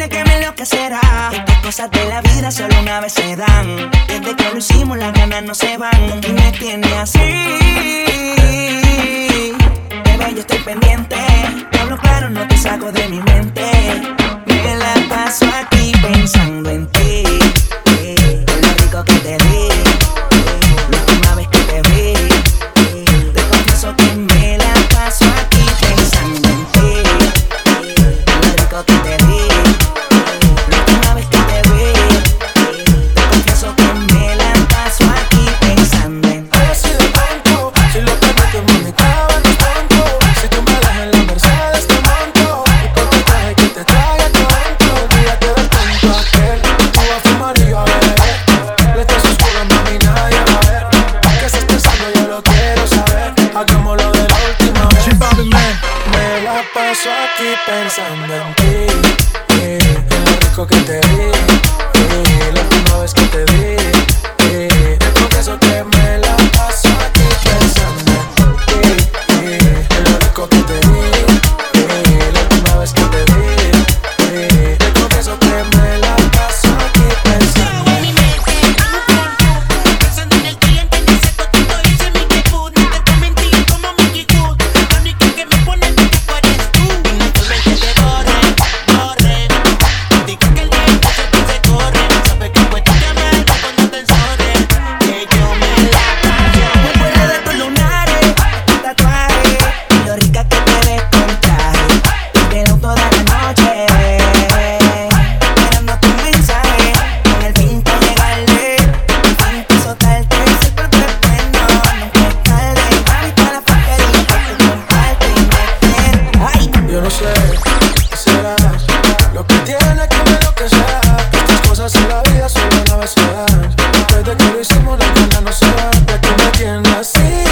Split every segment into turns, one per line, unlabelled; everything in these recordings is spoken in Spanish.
tiene que me enloquecerá. Estas cosas de la vida solo una vez se dan. Desde que lo hicimos, las ganas no se van. Y me tiene así. Bebé, yo estoy pendiente. Te hablo claro, no te saco de mi mente. Me la paso aquí pensando en ti. Eh, lo rico que te paso aquí pensando en ti. en
lo rico que te vi. eh, la última vez que te vi.
No
sé será lo que tiene que me lo que sea. Estas cosas en la vida solo una vez se dan. Que lo hicimos, la ganas no se van. Ya que me tienes así.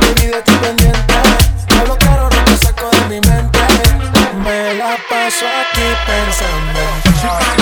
Mi vida estoy pendiente. Hablo claro, no te saco de mi mente. Me la paso aquí pensando.